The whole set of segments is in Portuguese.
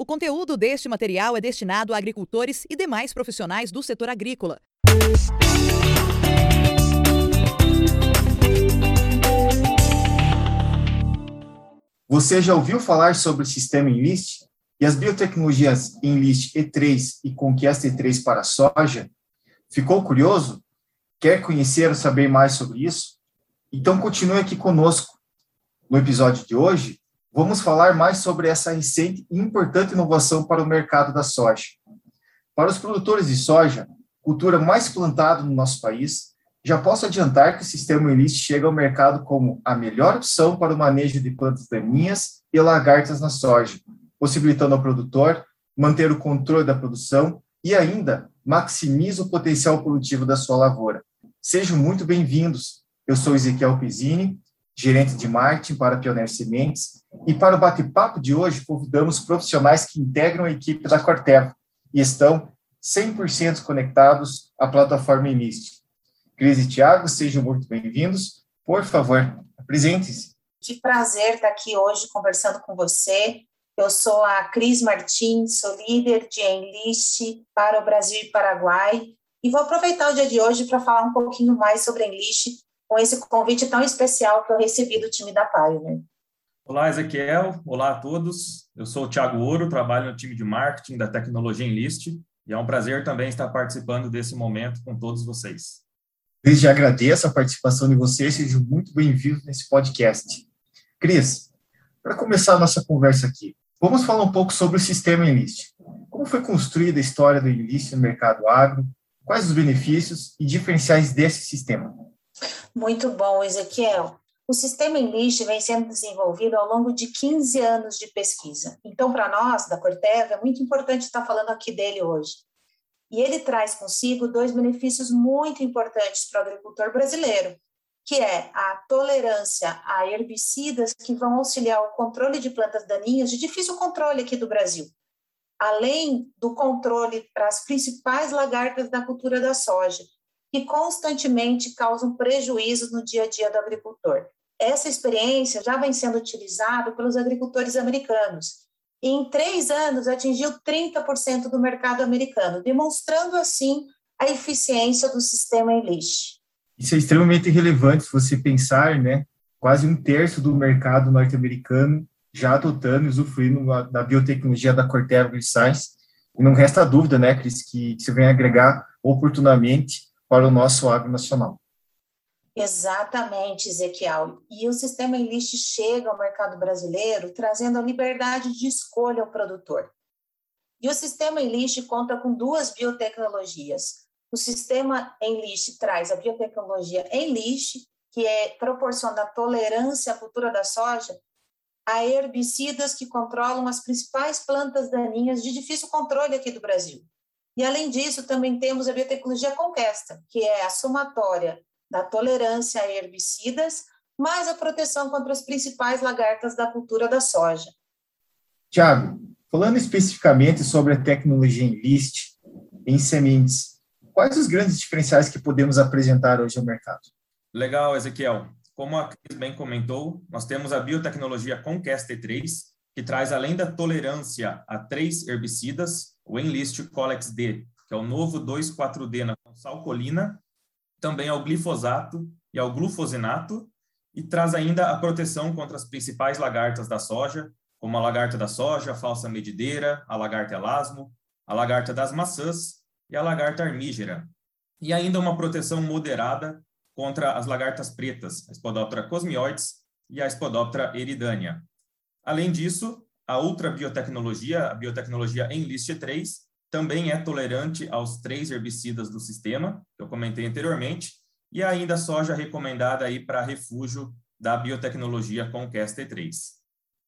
O conteúdo deste material é destinado a agricultores e demais profissionais do setor agrícola. Você já ouviu falar sobre o sistema Enlist e as biotecnologias Enlist E3 e Conquesta E3 para soja? Ficou curioso? Quer conhecer ou saber mais sobre isso? Então continue aqui conosco. No episódio de hoje, vamos falar mais sobre essa recente e importante inovação para o mercado da soja. Para os produtores de soja, cultura mais plantada no nosso país, já posso adiantar que o sistema Enlist chega ao mercado como a melhor opção para o manejo de plantas daninhas e lagartas na soja, possibilitando ao produtor manter o controle da produção e ainda maximiza o potencial produtivo da sua lavoura. Sejam muito bem-vindos. Eu sou Ezequiel Pizzini, gerente de marketing para Pioneer Sementes, e para o bate-papo de hoje convidamos profissionais que integram a equipe da Corteva e estão 100% conectados à plataforma Enlist. Cris e Tiago, sejam muito bem-vindos. Por favor, apresentem-se. Que prazer estar aqui hoje conversando com você. Eu sou a Cris Martins, sou líder de Enlist para o Brasil e Paraguai. E vou aproveitar o dia de hoje para falar um pouquinho mais sobre Enlist com esse convite tão especial que eu recebi do time da Pioneer. Olá, Ezequiel. Olá a todos. Eu sou o Thiago Ouro, trabalho no time de marketing da tecnologia Enlist e é um prazer também estar participando desse momento com todos vocês. Cris, já agradeço a participação de vocês, sejam muito bem-vindos nesse podcast. Cris, para começar a nossa conversa aqui, vamos falar um pouco sobre o sistema Enlist. Como foi construída a história do Enlist no mercado agro? Quais os benefícios e diferenciais desse sistema? Muito bom, Ezequiel. O sistema Enlist vem sendo desenvolvido ao longo de 15 anos de pesquisa. Então, para nós, da Corteva, é muito importante estar falando aqui dele hoje. E ele traz consigo dois benefícios muito importantes para o agricultor brasileiro, que é a tolerância a herbicidas que vão auxiliar o controle de plantas daninhas de difícil controle aqui do Brasil, além do controle para as principais lagartas da cultura da soja, que constantemente causam prejuízos no dia a dia do agricultor. Essa experiência já vem sendo utilizada pelos agricultores americanos. E em três anos atingiu 30% do mercado americano, demonstrando assim a eficiência do sistema Enlist. Isso é extremamente relevante se você pensar, né? Quase um terço do mercado norte-americano já adotando e usufruindo da biotecnologia da Corteva Agriscience. E não resta dúvida, né, Cris, que, você vem agregar oportunamente para o nosso agro nacional. Exatamente, Ezequiel. E o sistema Enlist chega ao mercado brasileiro trazendo a liberdade de escolha ao produtor. E o sistema Enlist conta com duas biotecnologias. O sistema Enlist traz a biotecnologia Enlist, que é, proporciona tolerância à cultura da soja a herbicidas que controlam as principais plantas daninhas de difícil controle aqui do Brasil. E, além disso, também temos a biotecnologia Conquesta, que é a somatória da tolerância a herbicidas, mais a proteção contra as principais lagartas da cultura da soja. Tiago, falando especificamente sobre a tecnologia Enlist em sementes, quais os grandes diferenciais que podemos apresentar hoje ao mercado? Legal, Ezequiel. Como a Cris bem comentou, nós temos a biotecnologia Conquest E3, que traz, além da tolerância a três herbicidas, o Enlist Colex D, que é o novo 2,4-D na salcolina, também ao glifosato e ao glufosinato, e traz ainda a proteção contra as principais lagartas da soja, como a lagarta da soja, a falsa medideira, a lagarta elasmo, a lagarta das maçãs e a lagarta armígera. E ainda uma proteção moderada contra as lagartas pretas, a Spodoptera cosmioides e a Spodoptera eridânea. Além disso, a outra biotecnologia, a biotecnologia Enlist 3, também é tolerante aos três herbicidas do sistema, que eu comentei anteriormente, e ainda a soja recomendada aí para refúgio da biotecnologia Conquest E3.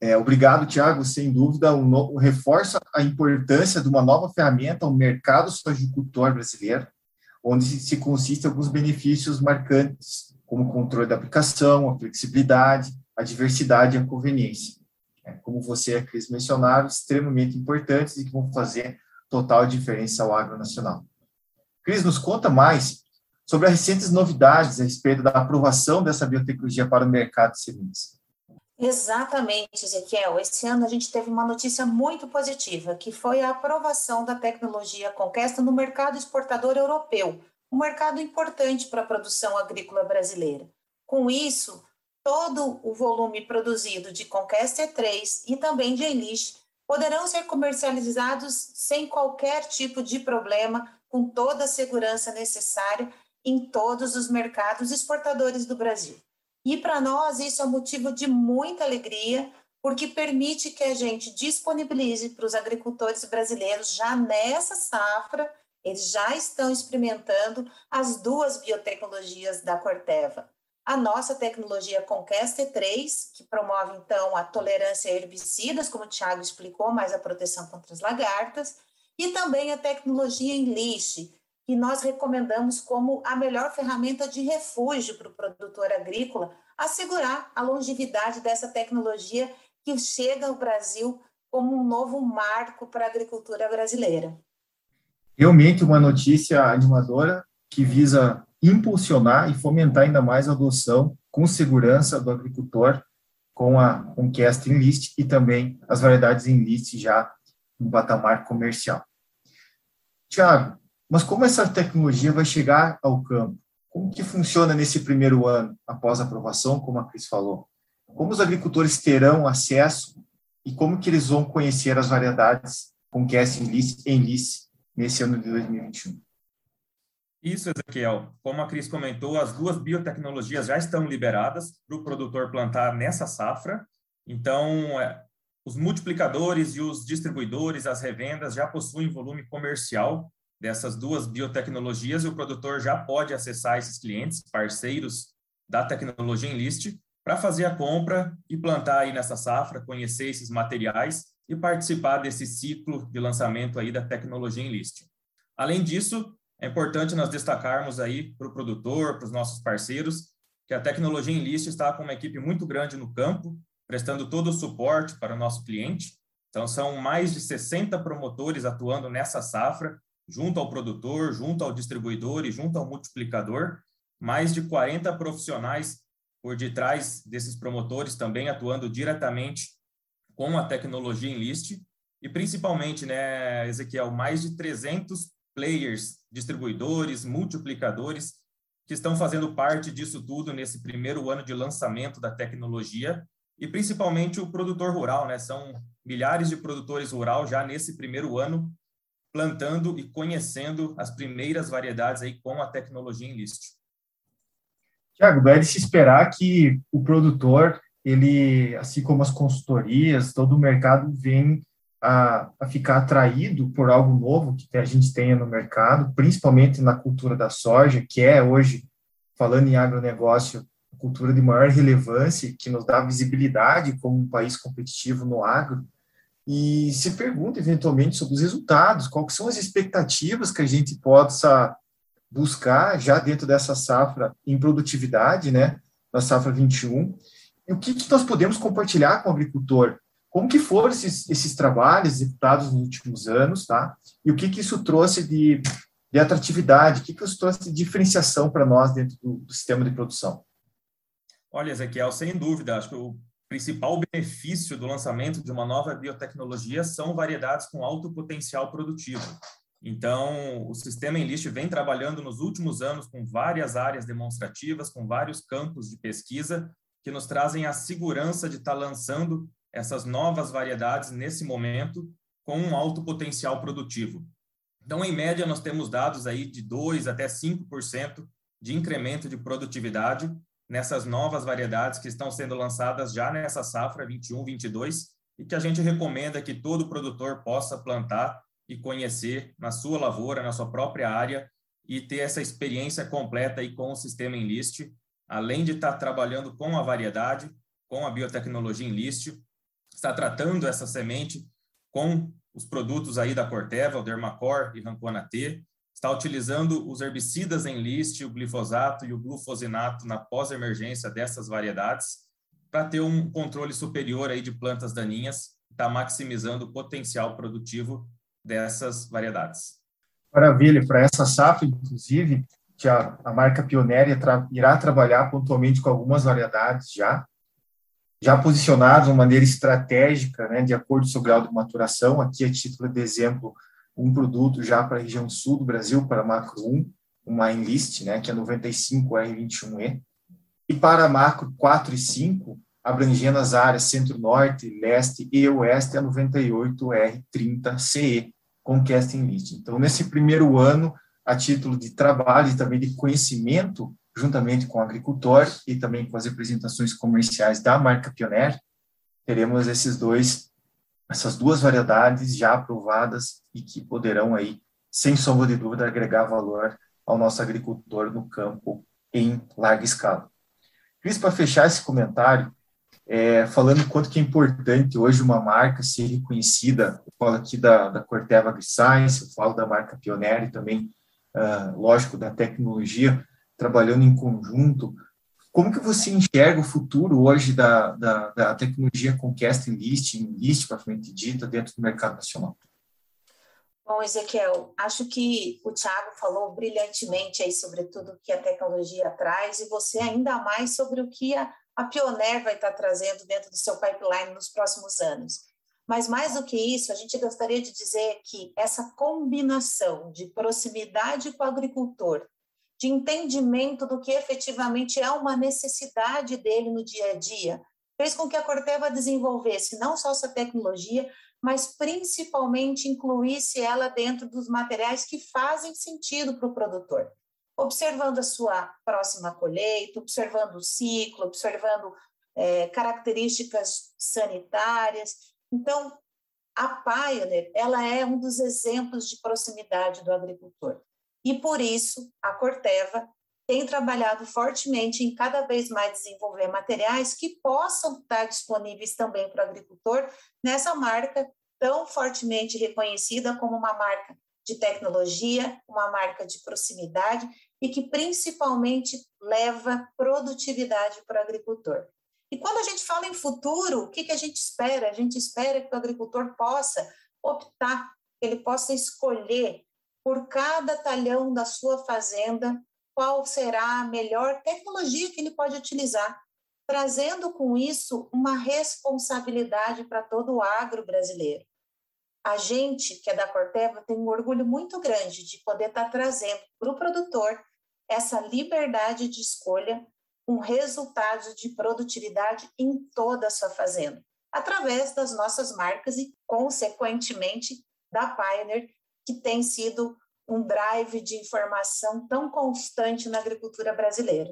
É, obrigado, Tiago. Sem dúvida, um reforça a importância de uma nova ferramenta ao mercado sojicultor brasileiro, onde se consiste alguns benefícios marcantes, como o controle da aplicação, a flexibilidade, a diversidade e a conveniência como você e a Cris mencionaram, extremamente importantes e que vão fazer total diferença ao agro nacional. Cris, nos conta mais sobre as recentes novidades a respeito da aprovação dessa biotecnologia para o mercado de sementes. Exatamente, Ezequiel. Esse ano a gente teve uma notícia muito positiva, que foi a aprovação da tecnologia Conquesta no mercado exportador europeu, um mercado importante para a produção agrícola brasileira. Com isso, todo o volume produzido de Conquesta E3 e também de Enlist poderão ser comercializados sem qualquer tipo de problema, com toda a segurança necessária em todos os mercados exportadores do Brasil. E para nós isso é motivo de muita alegria, porque permite que a gente disponibilize para os agricultores brasileiros já nessa safra, eles já estão experimentando as duas biotecnologias da Corteva. A nossa tecnologia Conquest E3, que promove então a tolerância a herbicidas, como o Thiago explicou, mais a proteção contra as lagartas, e também a tecnologia Enlist, que nós recomendamos como a melhor ferramenta de refúgio para o produtor agrícola, assegurar a longevidade dessa tecnologia que chega ao Brasil como um novo marco para a agricultura brasileira. Realmente uma notícia animadora que visa impulsionar e fomentar ainda mais a adoção com segurança do agricultor com a Conquest Enlist e também as variedades Enlist já no patamar comercial. Tiago, mas como essa tecnologia vai chegar ao campo? Como que funciona nesse primeiro ano, após a aprovação, como a Cris falou? Como os agricultores terão acesso e como que eles vão conhecer as variedades com que essa enlice nesse ano de 2021? Isso, Ezequiel. Como a Cris comentou, as duas biotecnologias já estão liberadas para o produtor plantar nessa safra. Então, é, os multiplicadores e os distribuidores, as revendas já possuem volume comercial dessas duas biotecnologias e o produtor já pode acessar esses clientes, parceiros da tecnologia Enlist, para fazer a compra e plantar aí nessa safra, conhecer esses materiais e participar desse ciclo de lançamento aí da tecnologia Enlist. Além disso, é importante nós destacarmos aí para o produtor, para os nossos parceiros, que a tecnologia Enlist está com uma equipe muito grande no campo, prestando todo o suporte para o nosso cliente. Então, são mais de 60 promotores atuando nessa safra, junto ao produtor, junto ao distribuidor e junto ao multiplicador, mais de 40 profissionais por detrás desses promotores também atuando diretamente com a tecnologia Enlist e principalmente, né, Ezequiel, mais de 300 players, distribuidores, multiplicadores que estão fazendo parte disso tudo nesse primeiro ano de lançamento da tecnologia e principalmente o produtor rural, né? São milhares de produtores rurais já nesse primeiro ano plantando e conhecendo as primeiras variedades aí com a tecnologia Enlist. Tiago, é de se esperar que o produtor, ele, assim como as consultorias, todo o mercado vem a, a, ficar atraído por algo novo que a gente tenha no mercado, principalmente na cultura da soja, que é hoje, falando em agronegócio, a cultura de maior relevância, que nos dá visibilidade como um país competitivo no agro, e se pergunta eventualmente sobre os resultados, quais são as expectativas que a gente possa buscar já dentro dessa safra em produtividade, né, na safra 21, e o que, que nós podemos compartilhar com o agricultor, como que foram esses, esses trabalhos executados nos últimos anos, tá, e o que que isso trouxe de, de atratividade, o que que isso trouxe de diferenciação para nós dentro do, do sistema de produção. Olha, Ezequiel, sem dúvida, acho que o principal benefício do lançamento de uma nova biotecnologia são variedades com alto potencial produtivo. Então, o sistema Enlist vem trabalhando nos últimos anos com várias áreas demonstrativas, com vários campos de pesquisa que nos trazem a segurança de estar lançando essas novas variedades nesse momento com um alto potencial produtivo. Então, em média, nós temos dados aí de 2 até 5% de incremento de produtividade nessas novas variedades que estão sendo lançadas já nessa safra 21-22 e que a gente recomenda que todo produtor possa plantar e conhecer na sua lavoura, na sua própria área e ter essa experiência completa aí com o sistema Enlist, além de estar trabalhando com a variedade, com a biotecnologia Enlist, está tratando essa semente com os produtos aí da Corteva, o Dermacor e Rancona T, está utilizando os herbicidas em list, o glifosato e o glufosinato na pós-emergência dessas variedades para ter um controle superior aí de plantas daninhas, está maximizando o potencial produtivo dessas variedades. Maravilha, para essa safra, inclusive, que a, a marca pioneira tra irá trabalhar pontualmente com algumas variedades já, já posicionados de uma maneira estratégica, né, de acordo com o seu grau de maturação. Aqui, a título de exemplo, um produto já para a região sul do Brasil, para macro 1, uma Enlist, né, que é 95R21E, e para macro 4 e 5, abrangendo as áreas centro-norte, leste e oeste, a 98R30CE, com Cast Enlist. Então, nesse primeiro ano, a título de trabalho e também de conhecimento, juntamente com o agricultor e também com as representações comerciais da marca Pioneer, teremos esses dois, essas duas variedades já aprovadas e que poderão aí, sem sombra de dúvida, agregar valor ao nosso agricultor no campo em larga escala. Cris, para fechar esse comentário, é, falando quanto que é importante hoje uma marca ser reconhecida, eu falo aqui da, da Corteva AgriScience, eu falo da marca Pioneer e também, uh, lógico, da tecnologia, trabalhando em conjunto, como que você enxerga o futuro hoje da, da, da tecnologia casting list, list propriamente dita, dentro do mercado nacional? Bom, Ezequiel, acho que o Thiago falou brilhantemente aí sobre tudo que a tecnologia traz e você ainda mais sobre o que a, a Pioneer vai estar trazendo dentro do seu pipeline nos próximos anos. Mas mais do que isso, a gente gostaria de dizer que essa combinação de proximidade com o agricultor, de entendimento do que efetivamente é uma necessidade dele no dia a dia, fez com que a Corteva desenvolvesse não só essa tecnologia, mas principalmente incluísse ela dentro dos materiais que fazem sentido para o produtor. Observando a sua próxima colheita, observando o ciclo, observando é, características sanitárias. Então, a Pioneer, ela é um dos exemplos de proximidade do agricultor. E por isso, a Corteva tem trabalhado fortemente em cada vez mais desenvolver materiais que possam estar disponíveis também para o agricultor nessa marca tão fortemente reconhecida como uma marca de tecnologia, uma marca de proximidade e que principalmente leva produtividade para o agricultor. E quando a gente fala em futuro, o que, que a gente espera? A gente espera que o agricultor possa optar, que ele possa escolher por cada talhão da sua fazenda qual será a melhor tecnologia que ele pode utilizar, trazendo com isso uma responsabilidade para todo o agro brasileiro. A gente, que é da Corteva, tem um orgulho muito grande de poder estar trazendo para o produtor essa liberdade de escolha, um resultado de produtividade em toda a sua fazenda, através das nossas marcas e, consequentemente, da Pioneer, que tem sido um drive de informação tão constante na agricultura brasileira.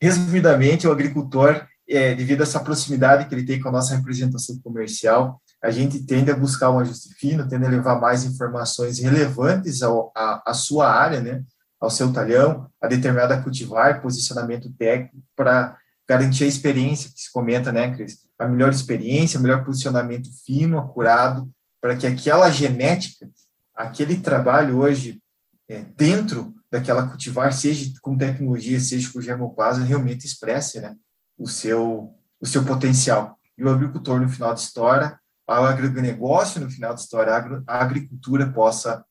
Resumidamente, o agricultor, é, devido a essa proximidade que ele tem com a nossa representação comercial, a gente tende a buscar um ajuste fino, tende a levar mais informações relevantes ao, a, a sua área, né, ao seu talhão, a determinada cultivar, posicionamento técnico, para garantir a experiência que se comenta, né, Cris? A melhor experiência, o melhor posicionamento fino, acurado, para que aquela genética aquele trabalho hoje é, dentro daquela cultivar, seja com tecnologia, seja com germoplasma, realmente expresse né, o, seu, o seu potencial. E o agricultor, no final da história, o agronegócio, no final da história, a agricultura possa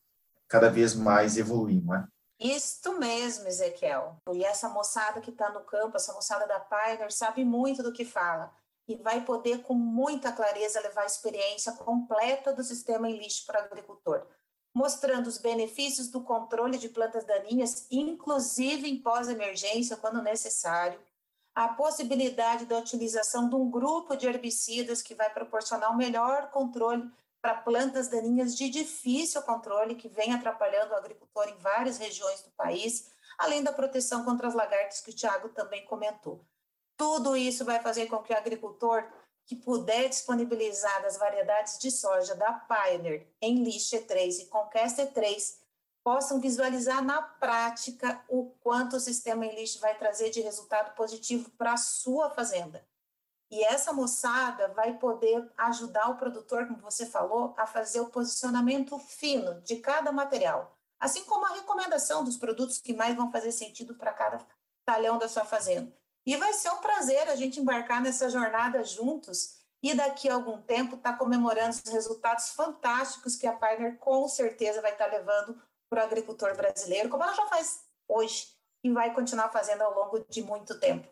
cada vez mais evoluir, não é? Isso mesmo, Ezequiel. E essa moçada que está no campo, essa moçada da Pioneer, sabe muito do que fala e vai poder, com muita clareza, levar a experiência completa do sistema em lixo para o agricultor mostrando os benefícios do controle de plantas daninhas, inclusive em pós-emergência, quando necessário, a possibilidade da utilização de um grupo de herbicidas que vai proporcionar um melhor controle para plantas daninhas de difícil controle, que vem atrapalhando o agricultor em várias regiões do país, além da proteção contra as lagartas, que o Tiago também comentou. Tudo isso vai fazer com que o agricultor que puder disponibilizar das variedades de soja da Pioneer, Enlist E3 e Conquest E3 possam visualizar na prática o quanto o sistema Enlist vai trazer de resultado positivo para a sua fazenda. E essa moçada vai poder ajudar o produtor, como você falou, a fazer o posicionamento fino de cada material, assim como a recomendação dos produtos que mais vão fazer sentido para cada talhão da sua fazenda. E vai ser um prazer a gente embarcar nessa jornada juntos e daqui a algum tempo estar tá comemorando os resultados fantásticos que a Pioneer com certeza vai estar tá levando para o agricultor brasileiro, como ela já faz hoje e vai continuar fazendo ao longo de muito tempo.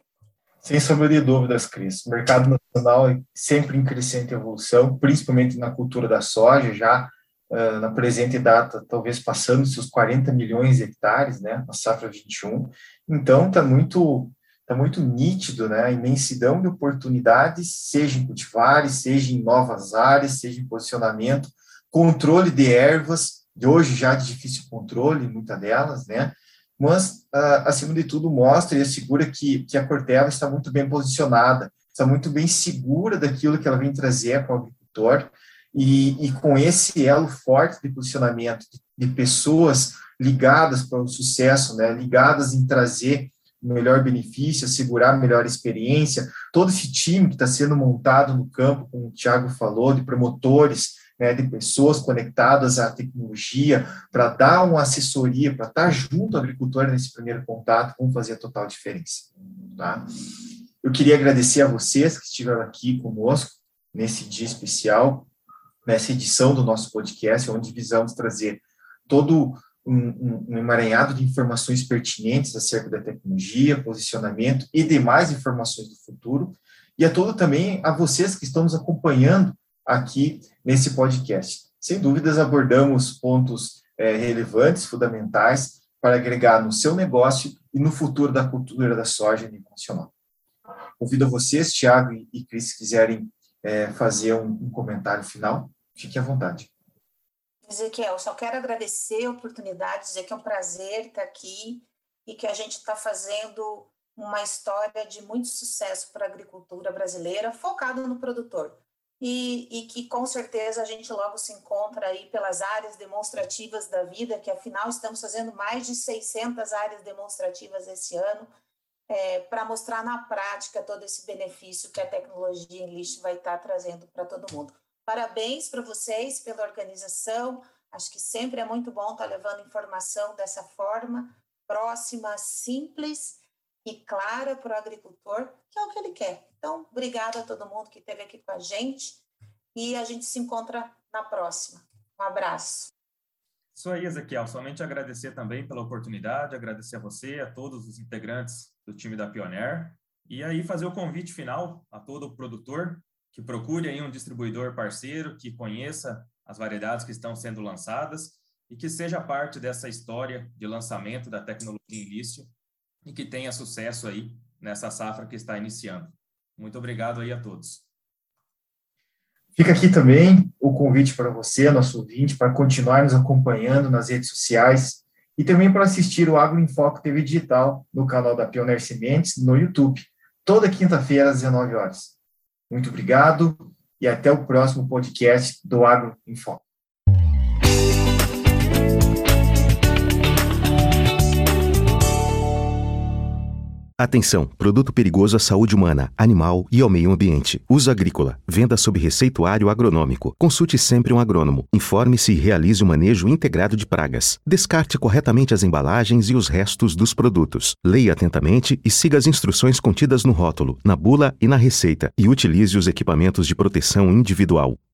Sem sombra de dúvidas, Cris. O mercado nacional é sempre em crescente evolução, principalmente na cultura da soja, já uh, na presente data, talvez passando seus 40 milhões de hectares, né, na safra 21. Então, está muito, tá muito nítido né, a imensidão de oportunidades, seja em cultivares, seja em novas áreas, seja em posicionamento, controle de ervas, de hoje já de difícil controle, muitas delas, né, mas, uh, acima de tudo, mostra e assegura que, que a Corteva está muito bem posicionada, está muito bem segura daquilo que ela vem trazer para o agricultor, e, e com esse elo forte de posicionamento de, de pessoas ligadas para o sucesso, né, ligadas em trazer melhor benefício, assegurar melhor experiência, todo esse time que está sendo montado no campo, como o Thiago falou, de promotores, né, de pessoas conectadas à tecnologia, para dar uma assessoria, para estar junto ao agricultor nesse primeiro contato, vão fazer a total diferença. Tá? Eu queria agradecer a vocês que estiveram aqui conosco nesse dia especial, nessa edição do nosso podcast, onde visamos trazer todo um, um, emaranhado de informações pertinentes acerca da tecnologia, posicionamento e demais informações do futuro, e a todo também a vocês que estão nos acompanhando aqui nesse podcast. Sem dúvidas, abordamos pontos é, relevantes, fundamentais, para agregar no seu negócio e no futuro da cultura da soja nacional. Convido a vocês, Tiago e Cris, se quiserem é, fazer um, um comentário final, fique à vontade. Ezequiel, só quero agradecer a oportunidade, dizer que é um prazer estar aqui e que a gente está fazendo uma história de muito sucesso para a agricultura brasileira, focado no produtor e, e, que com certeza a gente logo se encontra aí pelas áreas demonstrativas da vida, que afinal estamos fazendo mais de 600 áreas demonstrativas esse ano, é, para mostrar na prática todo esse benefício que a tecnologia em lixo vai estar tá trazendo para todo mundo. Parabéns para vocês pela organização, acho que sempre é muito bom estar tá levando informação dessa forma, próxima, simples e clara para o agricultor, que é o que ele quer. Então, obrigada a todo mundo que esteve aqui com a gente e a gente se encontra na próxima. Um abraço. Isso aí, Ezequiel. Somente agradecer também pela oportunidade, agradecer a você, a todos os integrantes do time da Pioneer, e aí fazer o convite final a todo produtor que procure aí um distribuidor parceiro que conheça as variedades que estão sendo lançadas e que seja parte dessa história de lançamento da tecnologia em e que tenha sucesso aí nessa safra que está iniciando. Muito obrigado aí a todos. Fica aqui também o convite para você, nosso ouvinte, para continuar nos acompanhando nas redes sociais e também para assistir o Agro em Foco TV Digital no canal da Pioneer Sementes no YouTube, toda quinta-feira às 19 horas. Muito obrigado e até o próximo podcast do Agro em Foco. Atenção! Produto perigoso à saúde humana, animal e ao meio ambiente. Uso agrícola. Venda sob receituário agronômico. Consulte sempre um agrônomo. Informe-se e realize o manejo integrado de pragas. Descarte corretamente as embalagens e os restos dos produtos. Leia atentamente e siga as instruções contidas no rótulo, na bula e na receita. E utilize os equipamentos de proteção individual.